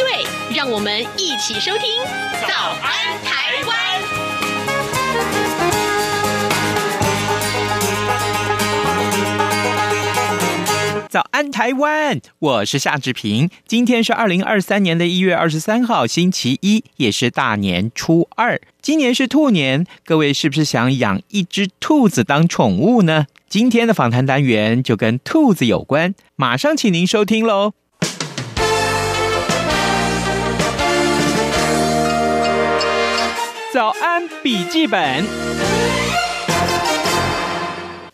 对，让我们一起收听《早安台湾》。早安台湾，我是夏志平。今天是二零二三年的一月二十三号，星期一，也是大年初二。今年是兔年，各位是不是想养一只兔子当宠物呢？今天的访谈单元就跟兔子有关，马上请您收听喽。早安笔记本，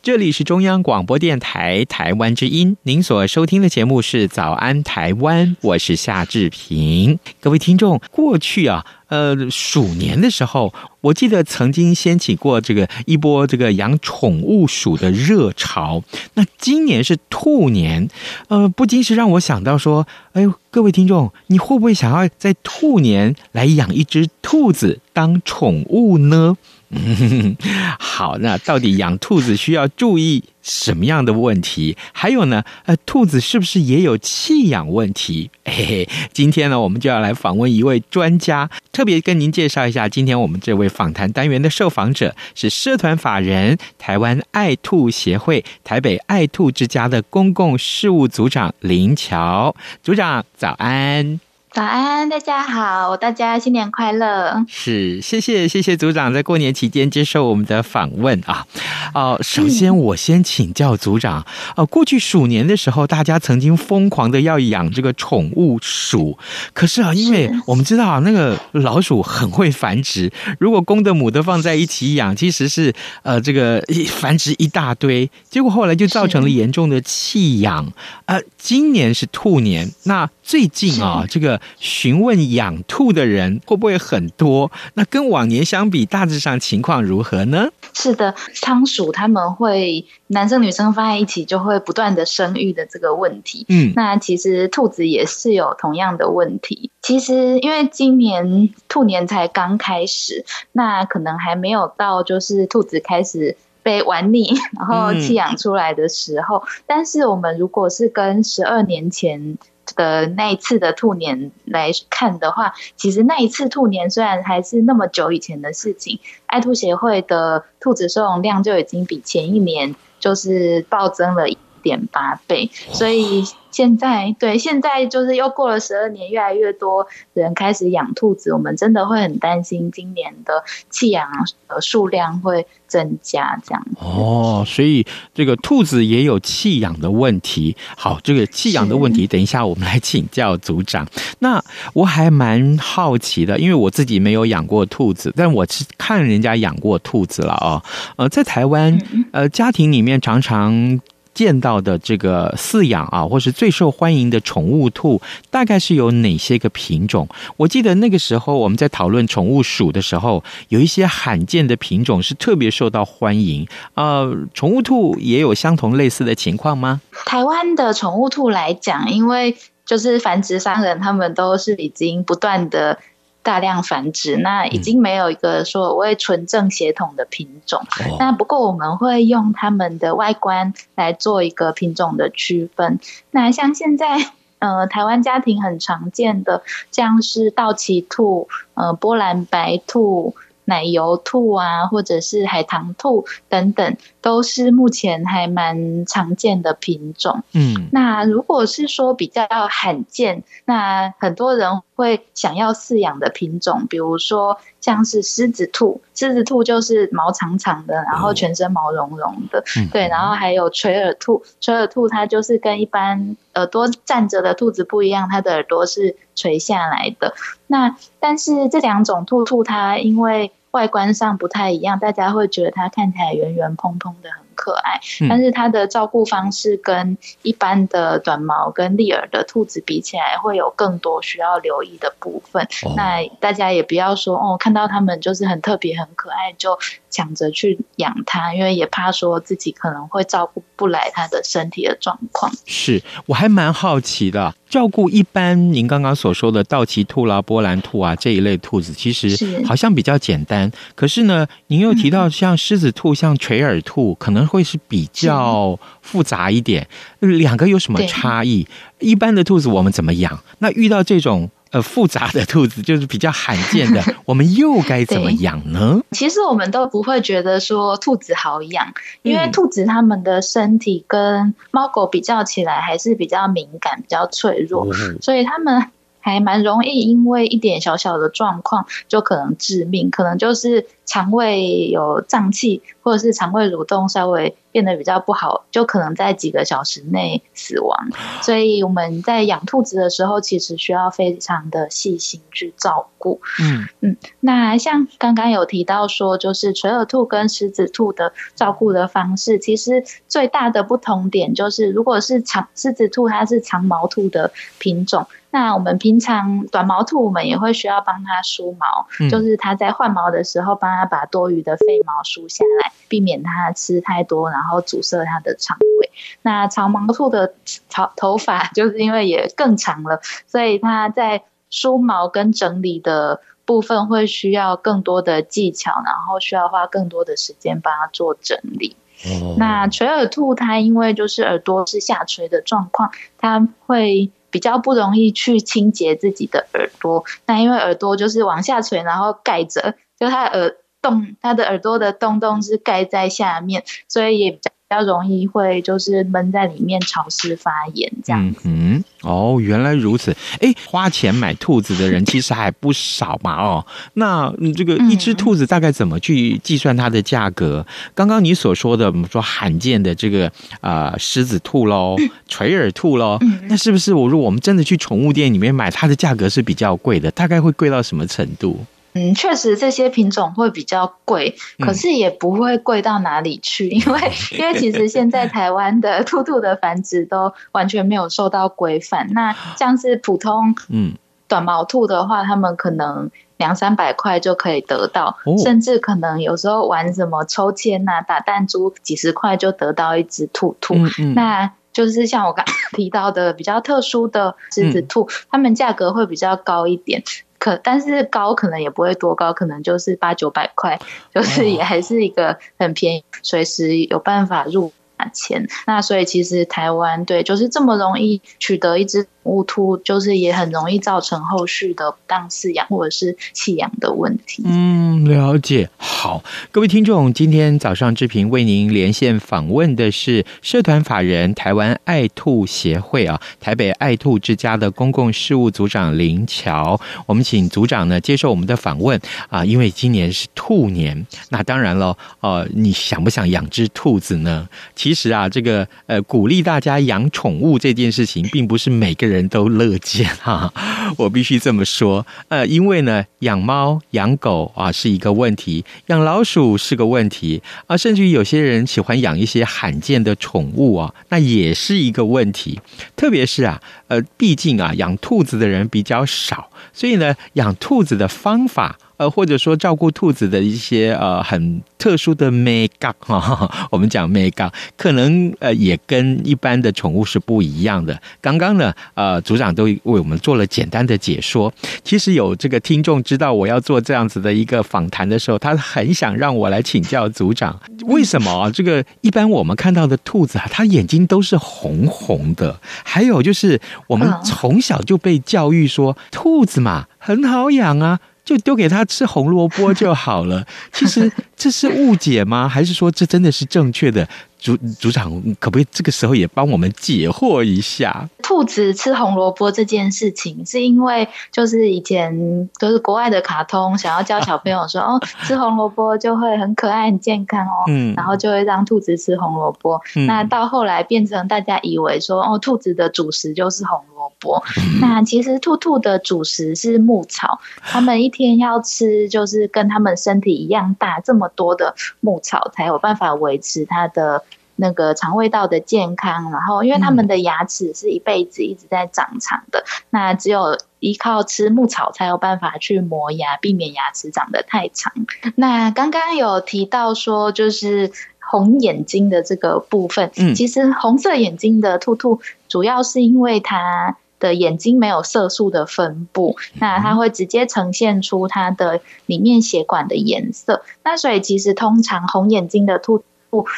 这里是中央广播电台台湾之音，您所收听的节目是《早安台湾》，我是夏志平。各位听众，过去啊。呃，鼠年的时候，我记得曾经掀起过这个一波这个养宠物鼠的热潮。那今年是兔年，呃，不禁是让我想到说，哎呦，各位听众，你会不会想要在兔年来养一只兔子当宠物呢？嗯，好，那到底养兔子需要注意什么样的问题？还有呢，呃，兔子是不是也有弃养问题？嘿嘿，今天呢，我们就要来访问一位专家，特别跟您介绍一下，今天我们这位访谈单元的受访者是社团法人台湾爱兔协会台北爱兔之家的公共事务组长林乔组长，早安。早安，大家好，大家新年快乐！是，谢谢谢谢组长在过年期间接受我们的访问啊。哦，首先我先请教组长，哦，过去鼠年的时候，大家曾经疯狂的要养这个宠物鼠，可是啊，因为我们知道啊，那个老鼠很会繁殖，如果公的母的放在一起养，其实是呃这个繁殖一大堆，结果后来就造成了严重的弃养。呃，今年是兔年，那最近啊，这个。询问养兔的人会不会很多？那跟往年相比，大致上情况如何呢？是的，仓鼠他们会男生女生放在一起，就会不断的生育的这个问题。嗯，那其实兔子也是有同样的问题。其实因为今年兔年才刚开始，那可能还没有到就是兔子开始被玩腻，然后弃养出来的时候。嗯，但是我们如果是跟十二年前。的那一次的兔年来看的话，其实那一次兔年虽然还是那么久以前的事情，爱兔协会的兔子收容量就已经比前一年就是暴增了点八倍，所以。现在对，现在就是又过了十二年，越来越多人开始养兔子，我们真的会很担心今年的弃养的数量会增加这样。哦，所以这个兔子也有弃养的问题。好，这个弃养的问题，等一下我们来请教组长。那我还蛮好奇的，因为我自己没有养过兔子，但我是看人家养过兔子了哦。呃，在台湾，呃，家庭里面常常。见到的这个饲养啊，或是最受欢迎的宠物兔，大概是有哪些个品种？我记得那个时候我们在讨论宠物鼠的时候，有一些罕见的品种是特别受到欢迎。呃，宠物兔也有相同类似的情况吗？台湾的宠物兔来讲，因为就是繁殖商人他们都是已经不断的。大量繁殖，那已经没有一个所谓纯正血统的品种。嗯、那不过我们会用它们的外观来做一个品种的区分。那像现在，呃，台湾家庭很常见的，像是道奇兔、呃，波兰白兔。奶油兔啊，或者是海棠兔等等，都是目前还蛮常见的品种。嗯，那如果是说比较罕见，那很多人会想要饲养的品种，比如说像是狮子兔，狮子兔就是毛长长的，然后全身毛茸茸的。嗯，对，然后还有垂耳兔，垂耳兔它就是跟一般耳朵站着的兔子不一样，它的耳朵是垂下来的。那但是这两种兔兔它因为外观上不太一样，大家会觉得它看起来圆圆蓬蓬的很可爱，但是它的照顾方式跟一般的短毛跟立耳的兔子比起来，会有更多需要留意的部分。哦、那大家也不要说哦，看到它们就是很特别、很可爱，就抢着去养它，因为也怕说自己可能会照顾不来它的身体的状况。是，我还蛮好奇的，照顾一般您刚刚所说的道奇兔啦、波兰兔啊这一类兔子，其实好像比较简单。可是呢，您又提到像狮子兔、像垂耳兔，可能会是比较复杂一点。两个有什么差异？一般的兔子我们怎么养？那遇到这种呃复杂的兔子，就是比较罕见的，我们又该怎么养呢？其实我们都不会觉得说兔子好养，因为兔子它们的身体跟猫狗比较起来还是比较敏感、比较脆弱，所以它们。还蛮容易，因为一点小小的状况就可能致命，可能就是肠胃有胀气，或者是肠胃蠕动稍微变得比较不好，就可能在几个小时内死亡。所以我们在养兔子的时候，其实需要非常的细心去照顾。嗯嗯，那像刚刚有提到说，就是垂耳兔跟狮子兔的照顾的方式，其实最大的不同点就是，如果是长狮子兔，它是长毛兔的品种。那我们平常短毛兔，我们也会需要帮它梳毛，嗯、就是它在换毛的时候，帮它把多余的废毛梳下来，避免它吃太多，然后阻塞它的肠胃。那长毛兔的头头发就是因为也更长了，所以它在梳毛跟整理的部分会需要更多的技巧，然后需要花更多的时间帮它做整理。哦、那垂耳兔它因为就是耳朵是下垂的状况，它会。比较不容易去清洁自己的耳朵，那因为耳朵就是往下垂，然后盖着，就它耳洞，它的耳朵的洞洞是盖在下面，所以也比较。比较容易会就是闷在里面潮湿发炎这样子。嗯，哦，原来如此。哎，花钱买兔子的人其实还不少嘛。哦，那这个一只兔子大概怎么去计算它的价格？嗯、刚刚你所说的，我们说罕见的这个啊、呃、狮子兔喽，垂耳兔喽，嗯、那是不是我如果我们真的去宠物店里面买，它的价格是比较贵的？大概会贵到什么程度？嗯，确实这些品种会比较贵，可是也不会贵到哪里去，因为 因为其实现在台湾的兔兔的繁殖都完全没有受到规范。那像是普通嗯短毛兔的话，他们可能两三百块就可以得到，甚至可能有时候玩什么抽签呐、啊、打弹珠，几十块就得到一只兔兔。那就是像我刚 提到的比较特殊的狮子兔，它们价格会比较高一点。可，但是高可能也不会多高，可能就是八九百块，就是也还是一个很便宜，随时有办法入钱。那所以其实台湾对，就是这么容易取得一只。乌兔就是也很容易造成后续的不当饲养或者是弃养的问题。嗯，了解。好，各位听众，今天早上志平为您连线访问的是社团法人台湾爱兔协会啊，台北爱兔之家的公共事务组长林乔。我们请组长呢接受我们的访问啊，因为今年是兔年，那当然了，呃，你想不想养只兔子呢？其实啊，这个呃，鼓励大家养宠物这件事情，并不是每个人。人都乐见哈，我必须这么说，呃，因为呢，养猫养狗啊是一个问题，养老鼠是个问题啊，甚至于有些人喜欢养一些罕见的宠物啊，那也是一个问题。特别是啊，呃，毕竟啊，养兔子的人比较少，所以呢，养兔子的方法。呃，或者说照顾兔子的一些呃很特殊的眉角 哈，我们讲眉角，可能呃也跟一般的宠物是不一样的。刚刚呢，呃，组长都为我们做了简单的解说。其实有这个听众知道我要做这样子的一个访谈的时候，他很想让我来请教组长，为什么啊？这个一般我们看到的兔子啊，它眼睛都是红红的，还有就是我们从小就被教育说，兔子嘛很好养啊。就丢给他吃红萝卜就好了。其实这是误解吗？还是说这真的是正确的？组组长可不可以这个时候也帮我们解惑一下？兔子吃红萝卜这件事情，是因为就是以前都是国外的卡通，想要教小朋友说 哦，吃红萝卜就会很可爱、很健康哦，嗯，然后就会让兔子吃红萝卜。嗯、那到后来变成大家以为说哦，兔子的主食就是红萝卜。嗯、那其实兔兔的主食是牧草，他们一天要吃就是跟他们身体一样大这么多的牧草，才有办法维持它的。那个肠胃道的健康，然后因为他们的牙齿是一辈子一直在长长的，嗯、那只有依靠吃牧草才有办法去磨牙，避免牙齿长得太长。那刚刚有提到说，就是红眼睛的这个部分，嗯，其实红色眼睛的兔兔，主要是因为它的眼睛没有色素的分布，那它会直接呈现出它的里面血管的颜色。那所以其实通常红眼睛的兔。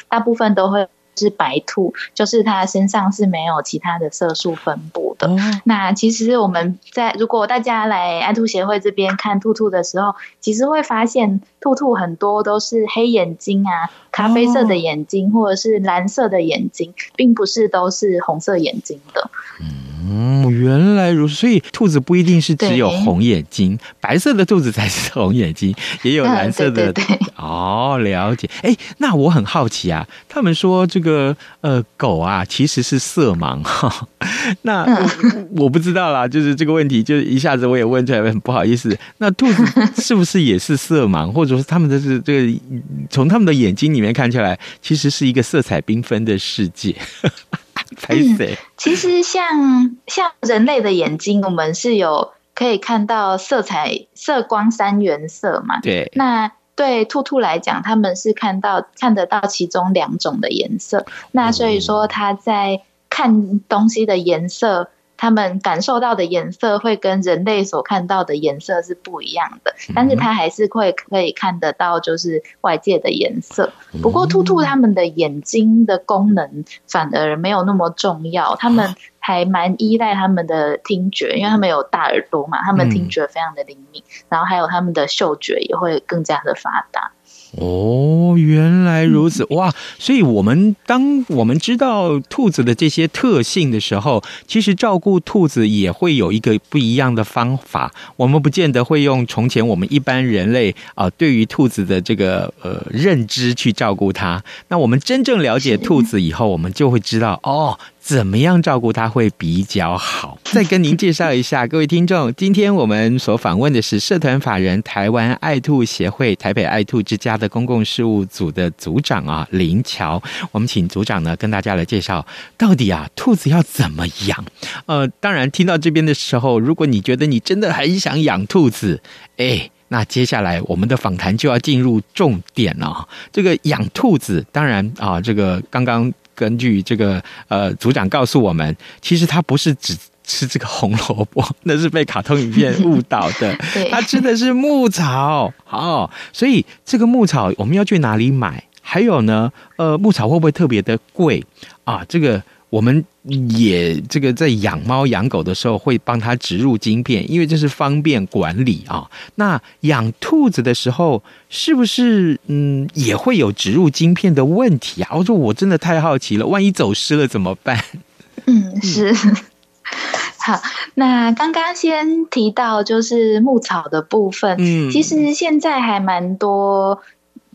大部分都会是白兔，就是它身上是没有其他的色素分布的。哦、那其实我们在如果大家来爱兔协会这边看兔兔的时候，其实会发现兔兔很多都是黑眼睛啊、咖啡色的眼睛，或者是蓝色的眼睛，并不是都是红色眼睛的。嗯，原来如此，所以兔子不一定是只有红眼睛，白色的兔子才是 红眼睛，也有蓝色的。嗯、对对对 哦，了解。哎，那我很好奇啊，他们说这个呃狗啊其实是色盲哈，那、嗯、我不知道啦，就是这个问题，就是一下子我也问出来，很不好意思。那兔子是不是也是色盲，或者说他们的是这个从他们的眼睛里面看起来，其实是一个色彩缤纷的世界？嗯，其实像像人类的眼睛，我们是有可以看到色彩色光三原色嘛？对。那对兔兔来讲，他们是看到看得到其中两种的颜色。那所以说，他在看东西的颜色。他们感受到的颜色会跟人类所看到的颜色是不一样的，但是它还是会可以看得到，就是外界的颜色。不过，兔兔他们的眼睛的功能反而没有那么重要，他们还蛮依赖他们的听觉，因为他们有大耳朵嘛，他们听觉非常的灵敏，然后还有他们的嗅觉也会更加的发达。哦，原来如此哇！所以，我们当我们知道兔子的这些特性的时候，其实照顾兔子也会有一个不一样的方法。我们不见得会用从前我们一般人类啊、呃、对于兔子的这个呃认知去照顾它。那我们真正了解兔子以后，我们就会知道哦。怎么样照顾它会比较好？再跟您介绍一下，各位听众，今天我们所访问的是社团法人台湾爱兔协会台北爱兔之家的公共事务组的组长啊林乔。我们请组长呢跟大家来介绍，到底啊兔子要怎么养？呃，当然听到这边的时候，如果你觉得你真的很想养兔子，哎，那接下来我们的访谈就要进入重点了。这个养兔子，当然啊，这个刚刚。根据这个呃组长告诉我们，其实他不是只吃这个红萝卜，那是被卡通影片误导的。他吃的是牧草。好，所以这个牧草我们要去哪里买？还有呢，呃，牧草会不会特别的贵啊？这个。我们也这个在养猫养狗的时候会帮它植入晶片，因为这是方便管理啊。那养兔子的时候是不是嗯也会有植入晶片的问题啊？我说我真的太好奇了，万一走失了怎么办？嗯，是。好，那刚刚先提到就是牧草的部分，嗯，其实现在还蛮多。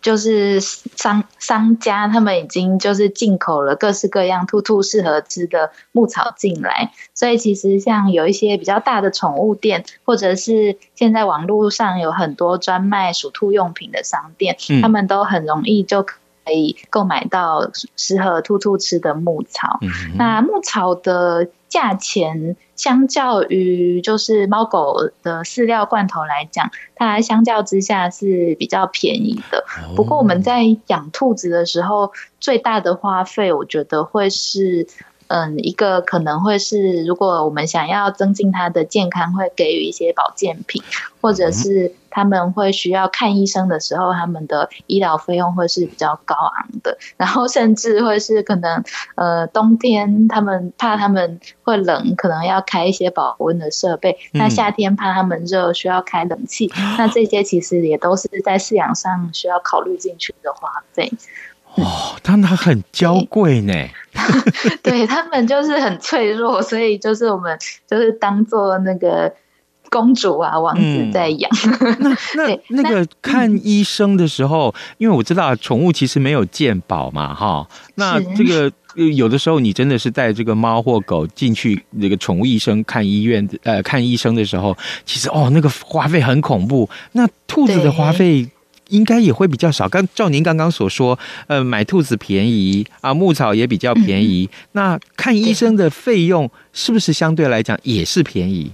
就是商商家他们已经就是进口了各式各样兔兔适合吃的牧草进来，所以其实像有一些比较大的宠物店，或者是现在网络上有很多专卖鼠兔用品的商店，嗯、他们都很容易就可以购买到适合兔兔吃的牧草。嗯、那牧草的价钱相较于就是猫狗的饲料罐头来讲，它相较之下是比较便宜的。不过我们在养兔子的时候，最大的花费，我觉得会是。嗯，一个可能会是，如果我们想要增进他的健康，会给予一些保健品，或者是他们会需要看医生的时候，他们的医疗费用会是比较高昂的。然后甚至会是可能，呃，冬天他们怕他们会冷，可能要开一些保温的设备。那夏天怕他们热，需要开冷气。那这些其实也都是在饲养上需要考虑进去的花费。哦，但它很娇贵呢。对，他们就是很脆弱，所以就是我们就是当做那个公主啊、王子在养。嗯、那 那那个看医生的时候，因为我知道宠物其实没有鉴宝嘛，哈。那这个有的时候你真的是带这个猫或狗进去那个宠物医生看医院呃看医生的时候，其实哦那个花费很恐怖。那兔子的花费。应该也会比较少。刚照您刚刚所说，呃，买兔子便宜啊，牧草也比较便宜。嗯、那看医生的费用是不是相对来讲也是便宜？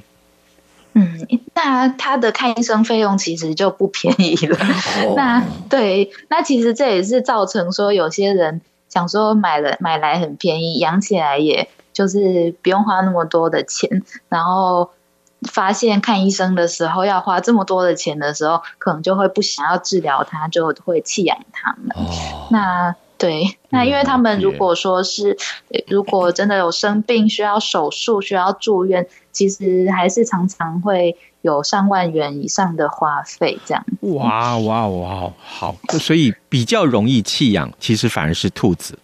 嗯，那他的看医生费用其实就不便宜了。哦、那对，那其实这也是造成说有些人想说买了买来很便宜，养起来也就是不用花那么多的钱，然后。发现看医生的时候要花这么多的钱的时候，可能就会不想要治疗它，就会弃养它们。哦、那对，那因为他们如果说是，嗯、如果真的有生病需要手术、需要住院，其实还是常常会有上万元以上的花费。这样。哇哇哇！好，所以比较容易弃养，其实反而是兔子。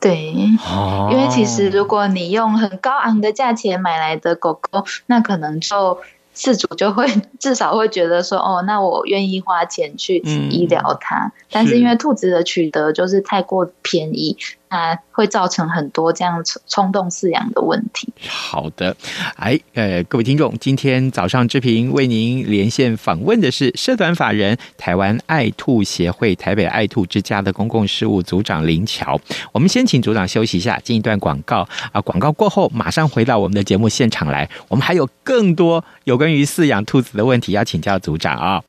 对，因为其实如果你用很高昂的价钱买来的狗狗，那可能就饲主就会 至少会觉得说，哦，那我愿意花钱去医疗它。嗯、但是因为兔子的取得就是太过便宜。啊，会造成很多这样冲动饲养的问题。好的，哎，呃，各位听众，今天早上志平为您连线访问的是社团法人台湾爱兔协会台北爱兔之家的公共事务组长林乔。我们先请组长休息一下，进一段广告啊，广告过后马上回到我们的节目现场来。我们还有更多有关于饲养兔子的问题要请教组长啊。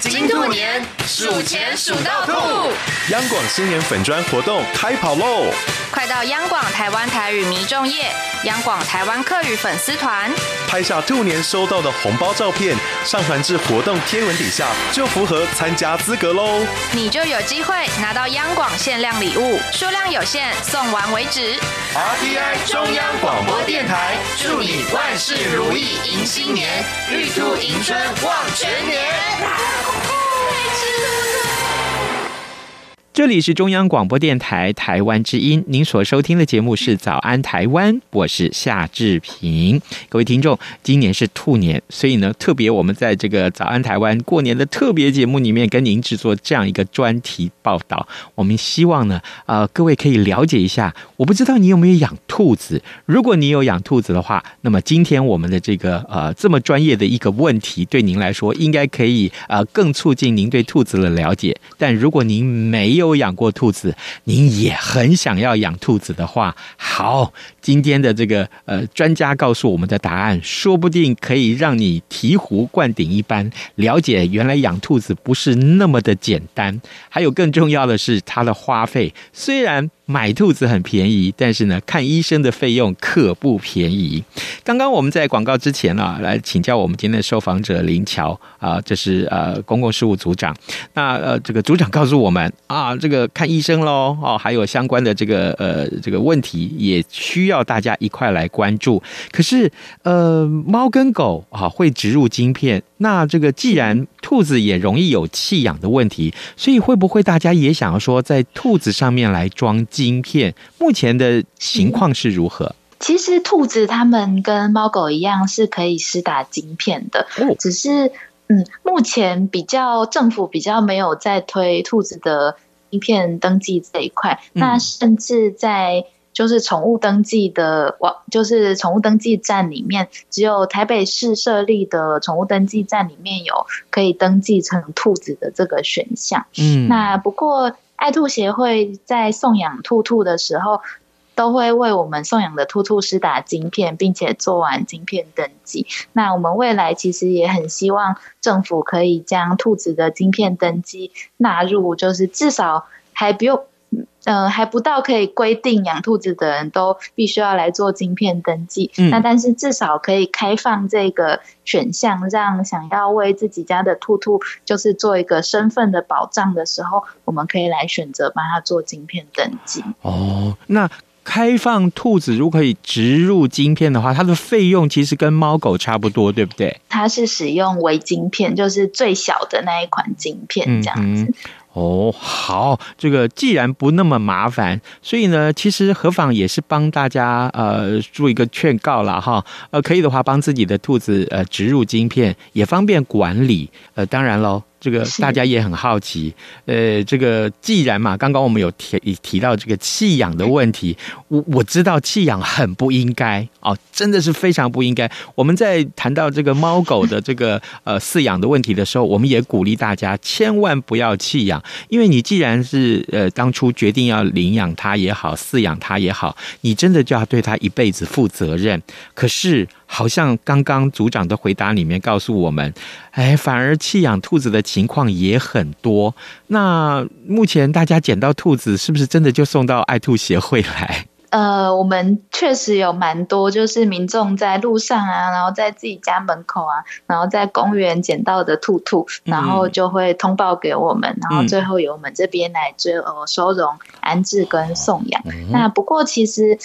金兔年数钱数到吐，央广新年粉砖活动开跑喽！快到央广台湾台语迷众页、央广台湾客语粉丝团，拍下兔年收到的红包照片，上传至活动贴文底下，就符合参加资格喽！你就有机会拿到央广限量礼物，数量有限，送完为止。RTI 中央广播电台，祝你万事如意，迎新年，玉兔迎春旺全年。这里是中央广播电台台湾之音，您所收听的节目是《早安台湾》，我是夏志平。各位听众，今年是兔年，所以呢，特别我们在这个《早安台湾》过年的特别节目里面，跟您制作这样一个专题报道。我们希望呢，呃，各位可以了解一下。我不知道你有没有养兔子？如果你有养兔子的话，那么今天我们的这个呃这么专业的一个问题，对您来说应该可以呃更促进您对兔子的了解。但如果您没有，都养过兔子，您也很想要养兔子的话，好，今天的这个呃专家告诉我们的答案，说不定可以让你醍醐灌顶一般，了解原来养兔子不是那么的简单。还有更重要的是，它的花费虽然。买兔子很便宜，但是呢，看医生的费用可不便宜。刚刚我们在广告之前啊，来请教我们今天的受访者林乔啊，这是呃公共事务组长。那呃，这个组长告诉我们啊，这个看医生喽，哦，还有相关的这个呃这个问题，也需要大家一块来关注。可是呃，猫跟狗啊会植入晶片，那这个既然兔子也容易有弃养的问题，所以会不会大家也想要说在兔子上面来装？晶片目前的情况是如何？其实兔子它们跟猫狗一样是可以施打晶片的，哦、只是嗯，目前比较政府比较没有在推兔子的晶片登记这一块。嗯、那甚至在就是宠物登记的网，就是宠物登记站里面，只有台北市设立的宠物登记站里面有可以登记成兔子的这个选项。嗯，那不过。爱兔协会在送养兔兔的时候，都会为我们送养的兔兔施打晶片，并且做完晶片登记。那我们未来其实也很希望政府可以将兔子的晶片登记纳入，就是至少还不用。嗯、呃，还不到可以规定养兔子的人都必须要来做晶片登记。嗯，那但是至少可以开放这个选项，让想要为自己家的兔兔就是做一个身份的保障的时候，我们可以来选择帮他做晶片登记。哦，那开放兔子如果可以植入晶片的话，它的费用其实跟猫狗差不多，对不对？它是使用微晶片，就是最小的那一款晶片，这样子。嗯哦，好，这个既然不那么麻烦，所以呢，其实何妨也是帮大家呃做一个劝告了哈。呃，可以的话，帮自己的兔子呃植入晶片，也方便管理。呃，当然喽。这个大家也很好奇，呃，这个既然嘛，刚刚我们有提提到这个弃养的问题，我我知道弃养很不应该哦，真的是非常不应该。我们在谈到这个猫狗的这个 呃饲养的问题的时候，我们也鼓励大家千万不要弃养，因为你既然是呃当初决定要领养它也好，饲养它也好，你真的就要对它一辈子负责任。可是。好像刚刚组长的回答里面告诉我们，哎，反而弃养兔子的情况也很多。那目前大家捡到兔子，是不是真的就送到爱兔协会来？呃，我们确实有蛮多，就是民众在路上啊，然后在自己家门口啊，然后在公园捡到的兔兔，然后就会通报给我们，嗯、然后最后由我们这边来最后收容、安置跟送养。嗯、那不过其实。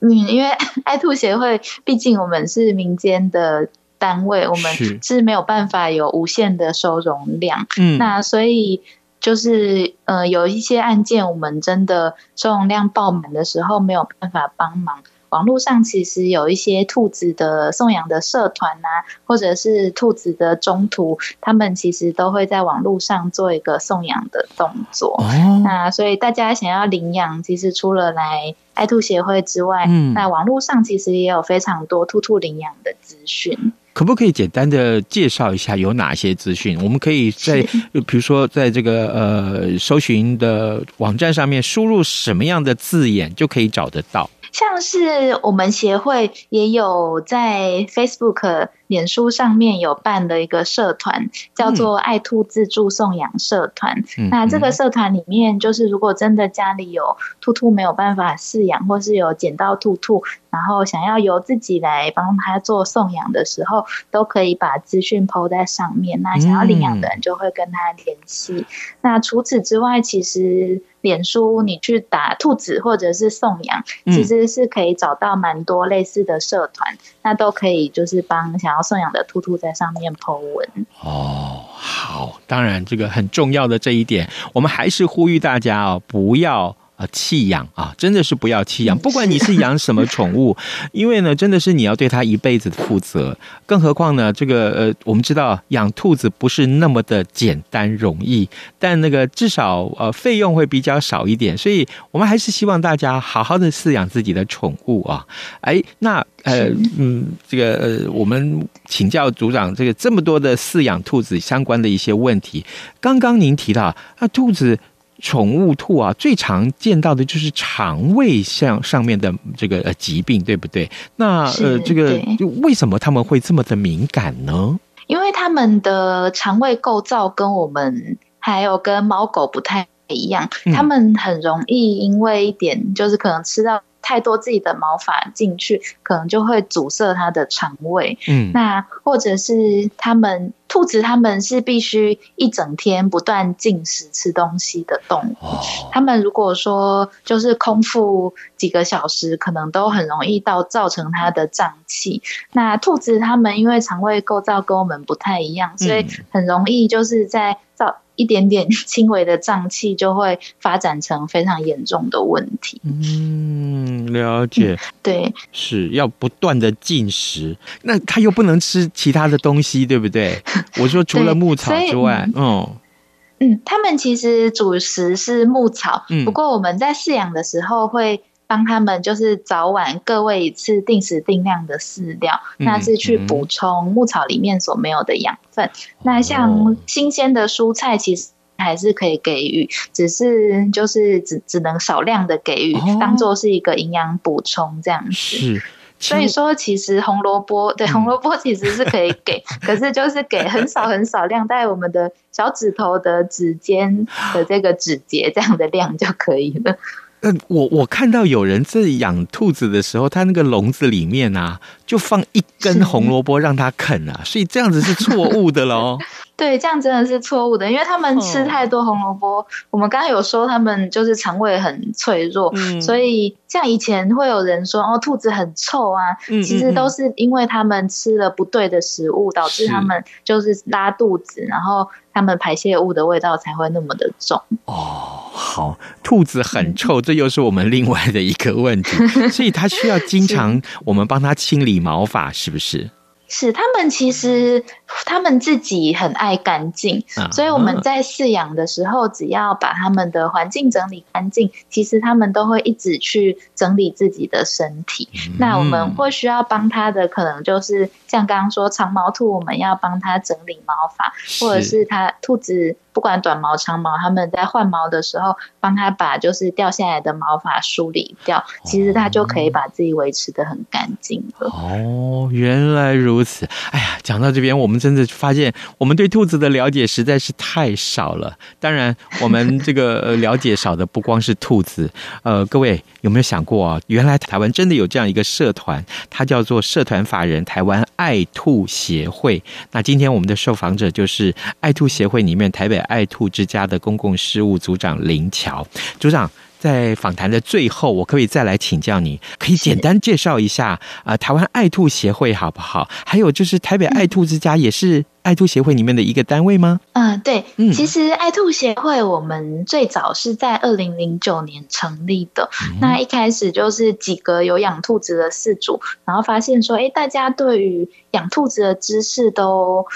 嗯，因为 爱兔协会毕竟我们是民间的单位，我们是没有办法有无限的收容量。嗯，那所以就是呃，有一些案件，我们真的收容量爆满的时候，没有办法帮忙。网络上其实有一些兔子的送养的社团啊，或者是兔子的中途，他们其实都会在网络上做一个送养的动作。哦，那所以大家想要领养，其实除了来爱兔协会之外，嗯，那网络上其实也有非常多兔兔领养的资讯。可不可以简单的介绍一下有哪些资讯？我们可以在比如说在这个呃搜寻的网站上面输入什么样的字眼，就可以找得到？像是我们协会也有在 Facebook、脸书上面有办的一个社团，叫做“爱兔自助送养社团”。嗯。那这个社团里面，就是如果真的家里有兔兔没有办法饲养，或是有捡到兔兔，然后想要由自己来帮他做送养的时候，都可以把资讯 PO 在上面。那想要领养的人就会跟他联系。那除此之外，其实。脸书，你去打兔子或者是送养，其实是可以找到蛮多类似的社团，嗯，那都可以就是帮想然后送养的兔兔在上面 po 文。哦，好，当然这个很重要的这一点，我们还是呼吁大家哦，不要。啊，弃养啊，真的是不要弃养。不管你是养什么宠物，因为呢，真的是你要对它一辈子负责。更何况呢，这个呃，我们知道养兔子不是那么的简单容易，但那个至少呃费用会比较少一点。所以我们还是希望大家好好的饲养自己的宠物啊。哎，那呃嗯，这个呃，我们请教组长，这个这么多的饲养兔子相关的一些问题，刚刚您提到啊，兔子。宠物兔啊，最常见到的就是肠胃上上面的这个呃疾病，对不对？那呃，这个为什么他们会这么的敏感呢？因为他们的肠胃构造跟我们还有跟猫狗不太一样，他们很容易因为一点就是可能吃到。太多自己的毛发进去，可能就会阻塞它的肠胃。嗯，那或者是他们兔子，他们是必须一整天不断进食吃东西的动物。哦，他们如果说就是空腹几个小时，可能都很容易到造成它的胀气。那兔子它们因为肠胃构造跟我们不太一样，所以很容易就是在造。一点点 轻微的胀气就会发展成非常严重的问题。嗯，了解。嗯、对，是要不断的进食，那他又不能吃其他的东西，对不对？我说除了牧草之外，嗯嗯，他们其实主食是牧草，嗯、不过我们在饲养的时候会。帮他们就是早晚各喂一次定时定量的饲料，嗯、那是去补充牧草里面所没有的养分。嗯、那像新鲜的蔬菜，其实还是可以给予，只是就是只只能少量的给予，哦、当做是一个营养补充这样子。是，所以说其实红萝卜，对，红萝卜其实是可以给，嗯、可是就是给很少很少量，在我们的小指头的指尖的这个指节这样的量就可以了。嗯，我我看到有人在养兔子的时候，他那个笼子里面啊，就放一根红萝卜让它啃啊，所以这样子是错误的喽。对，这样真的是错误的，因为他们吃太多红萝卜。我们刚刚有说他们就是肠胃很脆弱，嗯、所以像以前会有人说哦，兔子很臭啊，嗯嗯嗯，其实都是因为他们吃了不对的食物，导致他们就是拉肚子，然后他们排泄物的味道才会那么的重。哦，好，兔子很臭，这又是我们另外的一个问题，所以它需要经常我们帮它清理毛发，是不是？是，他们其实他们自己很爱干净，啊、所以我们在饲养的时候，只要把他们的环境整理干净，其实他们都会一直去整理自己的身体。嗯、那我们会需要帮他的，可能就是像刚刚说长毛兔，我们要帮他整理毛发，或者是他兔子。不管短毛长毛，他们在换毛的时候，帮他把就是掉下来的毛发梳理掉，其实他就可以把自己维持的很干净了。哦，原来如此。哎呀，讲到这边，我们真的发现我们对兔子的了解实在是太少了。当然，我们这个了解少的不光是兔子。呃，各位有没有想过啊？原来台湾真的有这样一个社团，它叫做社团法人台湾爱兔协会。那今天我们的受访者就是爱兔协会里面台北爱兔之家的公共事务组长林乔组长，在访谈的最后，我可以再来请教你，可以简单介绍一下啊、呃，台湾爱兔协会好不好？还有就是台北爱兔之家也是爱兔协会里面的一个单位吗？嗯、呃，对，嗯，其实爱兔协会我们最早是在二零零九年成立的，嗯、那一开始就是几个有养兔子的饲主，然后发现说，哎，大家对于养兔子的知识都。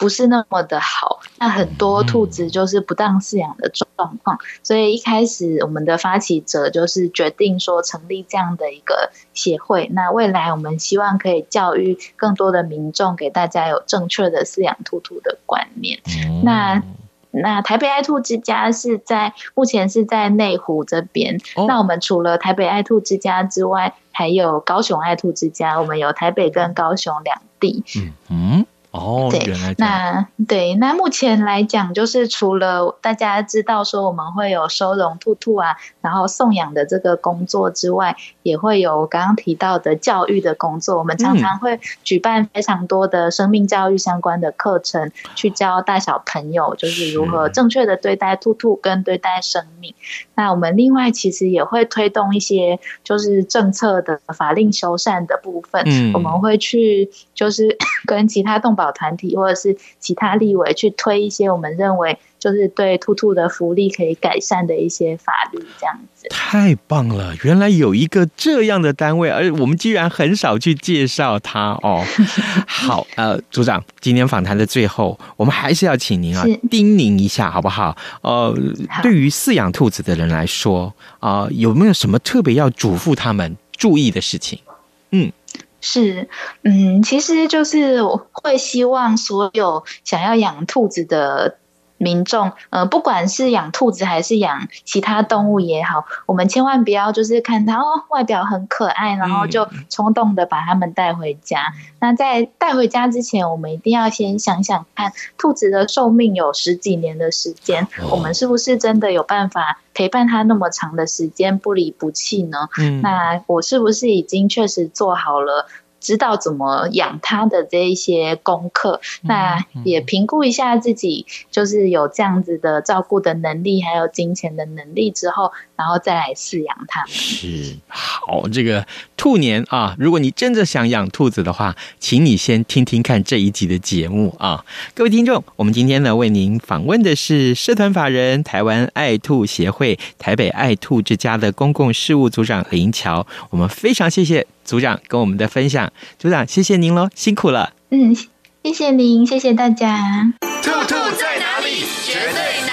不是那么的好，那很多兔子就是不当饲养的状况，所以一开始我们的发起者就是决定说成立这样的一个协会。那未来我们希望可以教育更多的民众，给大家有正确的饲养兔兔的观念。那那台北爱兔之家是在目前是在内湖这边。那我们除了台北爱兔之家之外，还有高雄爱兔之家，我们有台北跟高雄两地。嗯嗯。哦，对，原来那对，那目前来讲，就是除了大家知道说我们会有收容兔兔啊，然后送养的这个工作之外，也会有刚刚提到的教育的工作。我们常常会举办非常多的生命教育相关的课程，嗯、去教大小朋友，就是如何正确的对待兔兔跟对待生命。那我们另外其实也会推动一些就是政策的法令修缮的部分，嗯、我们会去就是 跟其他动保团体或者是其他立委去推一些我们认为就是对兔兔的福利可以改善的一些法律，这样子。太棒了！原来有一个这样的单位，而我们居然很少去介绍它哦。好，呃，组长，今天访谈的最后，我们还是要请您啊，是叮咛一下好不好？呃，对于饲养兔子的人来说啊，呃，有没有什么特别要嘱咐他们注意的事情？嗯。是，嗯，其实就是我会希望所有想要养兔子的民众，呃，不管是养兔子还是养其他动物也好，我们千万不要就是看它哦，外表很可爱，然后就冲动的把它们带回家。嗯、那在带回家之前，我们一定要先想想看，兔子的寿命有十几年的时间，哦、我们是不是真的有办法陪伴它那么长的时间，不离不弃呢？嗯，那我是不是已经确实做好了？知道怎么养它的这一些功课，那也评估一下自己，就是有这样子的照顾的能力，还有金钱的能力之后，然后再来饲养它们。是，好，这个兔年啊，如果你真的想养兔子的话，请你先听听看这一集的节目啊，各位听众，我们今天呢为您访问的是社团法人台湾爱兔协会台北爱兔之家的公共事务组长林乔，我们非常谢谢。组长跟我们的分享，组长谢谢您喽，辛苦了。嗯，谢谢您，谢谢大家。兔兔在哪里？绝对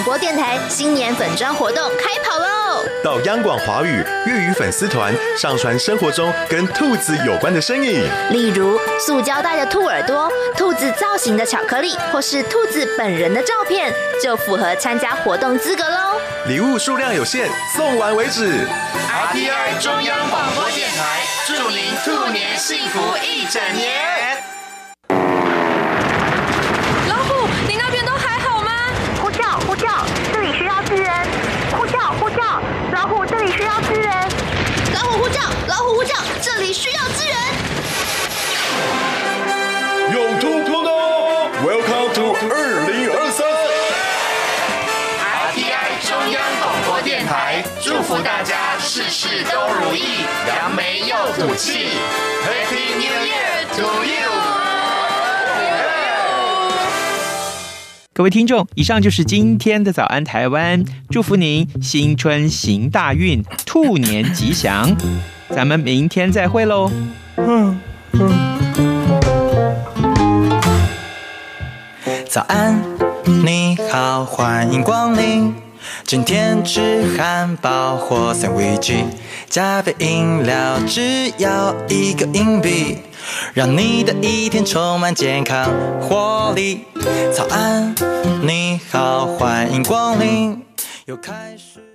广播电台新年粉砖活动开跑喽！到央广华语粤语粉丝团上传生活中跟兔子有关的身影，例如塑胶袋的兔耳朵、兔子造型的巧克力，或是兔子本人的照片，就符合参加活动资格喽。礼物数量有限，送完为止。RTI 中央广播电台，祝您兔年幸福一整年。呼叫老虎呼叫这里需要资源永通通 welcome to 二零二三。Rti 中央广播电台祝福大家事事都如意扬眉又吐气。Happy new year to you 各位听众，以上就是今天的早安台湾，祝福您新春行大运，兔年吉祥。咱们明天再会喽。嗯嗯。早安，你好，欢迎光临。今天吃汉堡或三明治，加杯饮料，只要一个硬币，让你的一天充满健康活力。早安，你好，欢迎光临，又开始。